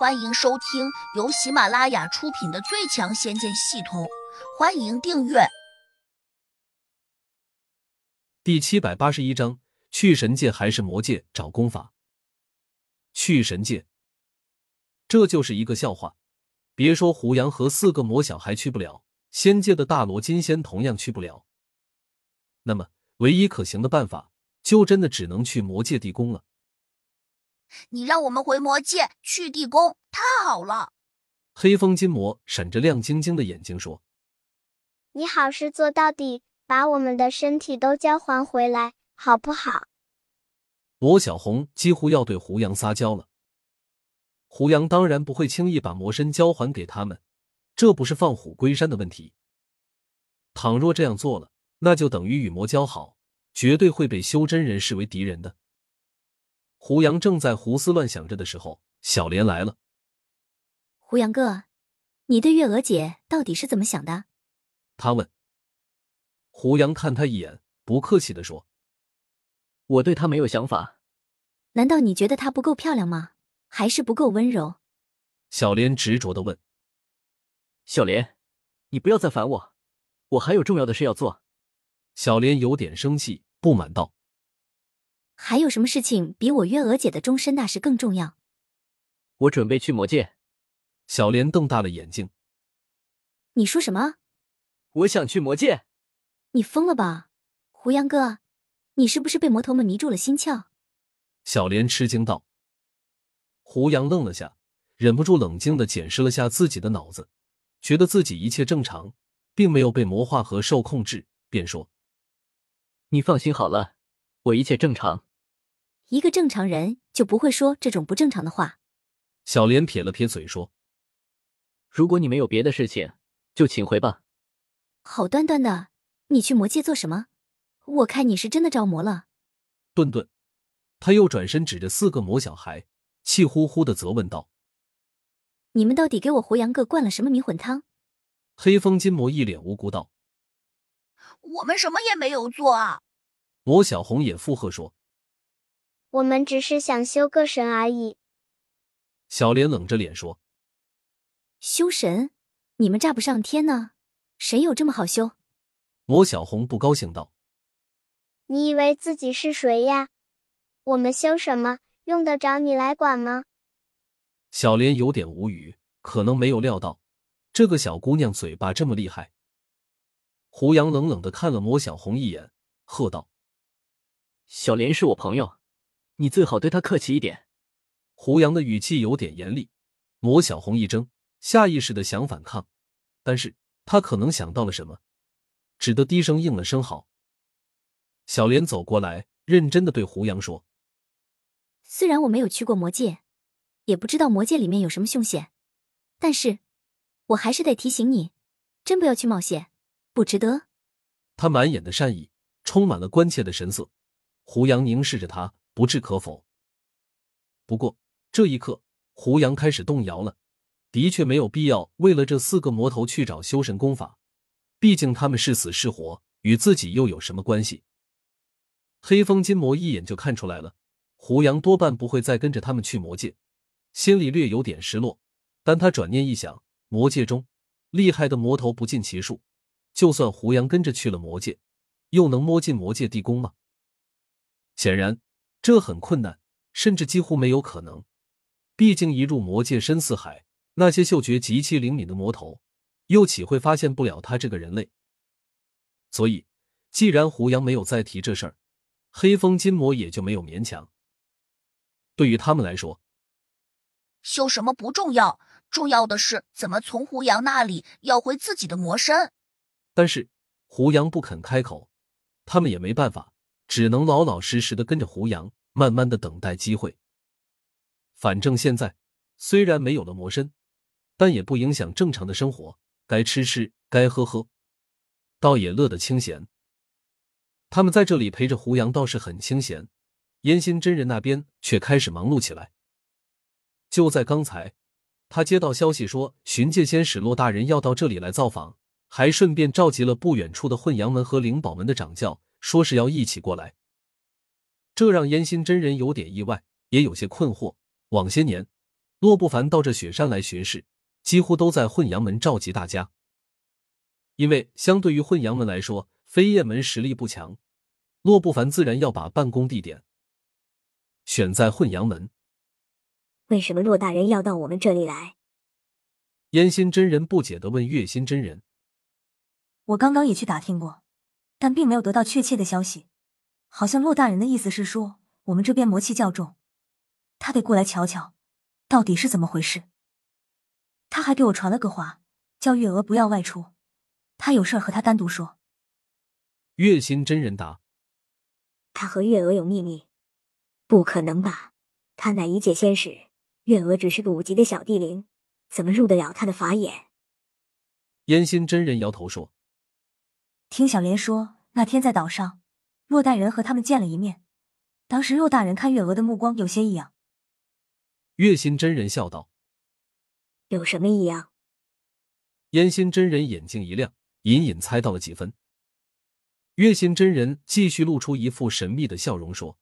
欢迎收听由喜马拉雅出品的《最强仙剑系统》，欢迎订阅。第七百八十一章：去神界还是魔界找功法？去神界，这就是一个笑话。别说胡杨和四个魔小孩去不了，仙界的大罗金仙同样去不了。那么，唯一可行的办法，就真的只能去魔界地宫了。你让我们回魔界去地宫，太好了！黑风金魔闪着亮晶晶的眼睛说：“你好事做到底，把我们的身体都交还回来，好不好？”罗小红几乎要对胡杨撒娇了。胡杨当然不会轻易把魔身交还给他们，这不是放虎归山的问题。倘若这样做了，那就等于与魔交好，绝对会被修真人视为敌人的。胡杨正在胡思乱想着的时候，小莲来了。胡杨哥，你对月娥姐到底是怎么想的？他问。胡杨看他一眼，不客气的说：“我对她没有想法。难道你觉得她不够漂亮吗？还是不够温柔？”小莲执着的问。小莲，你不要再烦我，我还有重要的事要做。小莲有点生气，不满道。还有什么事情比我月娥姐的终身大事更重要？我准备去魔界。小莲瞪大了眼睛。你说什么？我想去魔界。你疯了吧，胡杨哥？你是不是被魔头们迷住了心窍？小莲吃惊道。胡杨愣了下，忍不住冷静的检视了下自己的脑子，觉得自己一切正常，并没有被魔化和受控制，便说：“你放心好了，我一切正常。”一个正常人就不会说这种不正常的话。小莲撇了撇嘴说：“如果你没有别的事情，就请回吧。”好端端的，你去魔界做什么？我看你是真的着魔了。顿顿，他又转身指着四个魔小孩，气呼呼的责问道：“你们到底给我胡杨哥灌了什么迷魂汤？”黑风金魔一脸无辜道：“我们什么也没有做啊。”魔小红也附和说。我们只是想修个神而已。小莲冷着脸说：“修神？你们炸不上天呢？神有这么好修？”魔小红不高兴道：“你以为自己是谁呀？我们修什么用得着你来管吗？”小莲有点无语，可能没有料到这个小姑娘嘴巴这么厉害。胡杨冷冷的看了魔小红一眼，喝道：“小莲是我朋友。”你最好对他客气一点。胡杨的语气有点严厉，魔小红一怔，下意识的想反抗，但是他可能想到了什么，只得低声应了声好。小莲走过来，认真的对胡杨说：“虽然我没有去过魔界，也不知道魔界里面有什么凶险，但是我还是得提醒你，真不要去冒险，不值得。”他满眼的善意，充满了关切的神色。胡杨凝视着他。不置可否。不过这一刻，胡杨开始动摇了。的确没有必要为了这四个魔头去找修神功法，毕竟他们是死是活，与自己又有什么关系？黑风金魔一眼就看出来了，胡杨多半不会再跟着他们去魔界，心里略有点失落。但他转念一想，魔界中厉害的魔头不计其数，就算胡杨跟着去了魔界，又能摸进魔界地宫吗？显然。这很困难，甚至几乎没有可能。毕竟一入魔界深似海，那些嗅觉极其灵敏的魔头，又岂会发现不了他这个人类？所以，既然胡杨没有再提这事儿，黑风金魔也就没有勉强。对于他们来说，修什么不重要，重要的是怎么从胡杨那里要回自己的魔身。但是胡杨不肯开口，他们也没办法。只能老老实实的跟着胡杨，慢慢的等待机会。反正现在虽然没有了魔身，但也不影响正常的生活，该吃吃，该喝喝，倒也乐得清闲。他们在这里陪着胡杨倒是很清闲，烟心真人那边却开始忙碌起来。就在刚才，他接到消息说巡界仙使洛大人要到这里来造访，还顺便召集了不远处的混阳门和灵宝门的掌教。说是要一起过来，这让燕心真人有点意外，也有些困惑。往些年，洛不凡到这雪山来巡视，几乎都在混阳门召集大家。因为相对于混阳门来说，飞燕门实力不强，洛不凡自然要把办公地点选在混阳门。为什么骆大人要到我们这里来？燕心真人不解的问月心真人：“我刚刚也去打听过，但并没有得到确切的消息。好像骆大人的意思是说，我们这边魔气较重，他得过来瞧瞧，到底是怎么回事。他还给我传了个话，叫月娥不要外出。”他有事和他单独说。月心真人答：“他和月娥有秘密？不可能吧？他乃一界仙使，月娥只是个五级的小地灵，怎么入得了他的法眼？”烟心真人摇头说：“听小莲说，那天在岛上，骆大人和他们见了一面。当时骆大人看月娥的目光有些异样。”月心真人笑道：“有什么异样？”烟心真人眼睛一亮。隐隐猜到了几分，月心真人继续露出一副神秘的笑容，说：“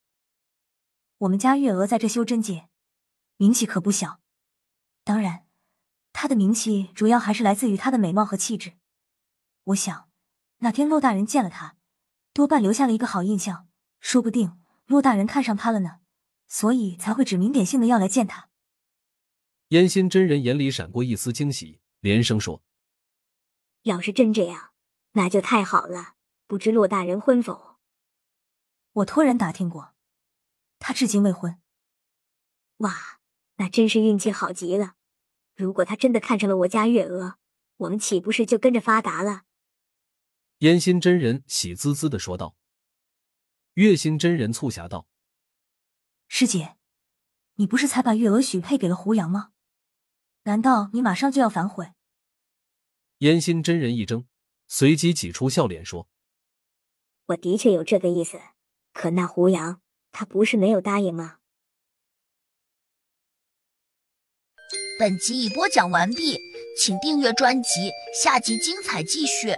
我们家月娥在这修真界名气可不小，当然，她的名气主要还是来自于她的美貌和气质。我想，那天骆大人见了她，多半留下了一个好印象，说不定骆大人看上他了呢，所以才会指名点姓的要来见他。燕心真人眼里闪过一丝惊喜，连声说。要是真这样，那就太好了。不知骆大人婚否？我托人打听过，他至今未婚。哇，那真是运气好极了。如果他真的看上了我家月娥，我们岂不是就跟着发达了？烟心真人喜滋滋的说道。月心真人促狭道：“师姐，你不是才把月娥许配给了胡杨吗？难道你马上就要反悔？”烟心真人一怔，随即挤出笑脸说：“我的确有这个意思，可那胡杨他不是没有答应吗？”本集已播讲完毕，请订阅专辑，下集精彩继续。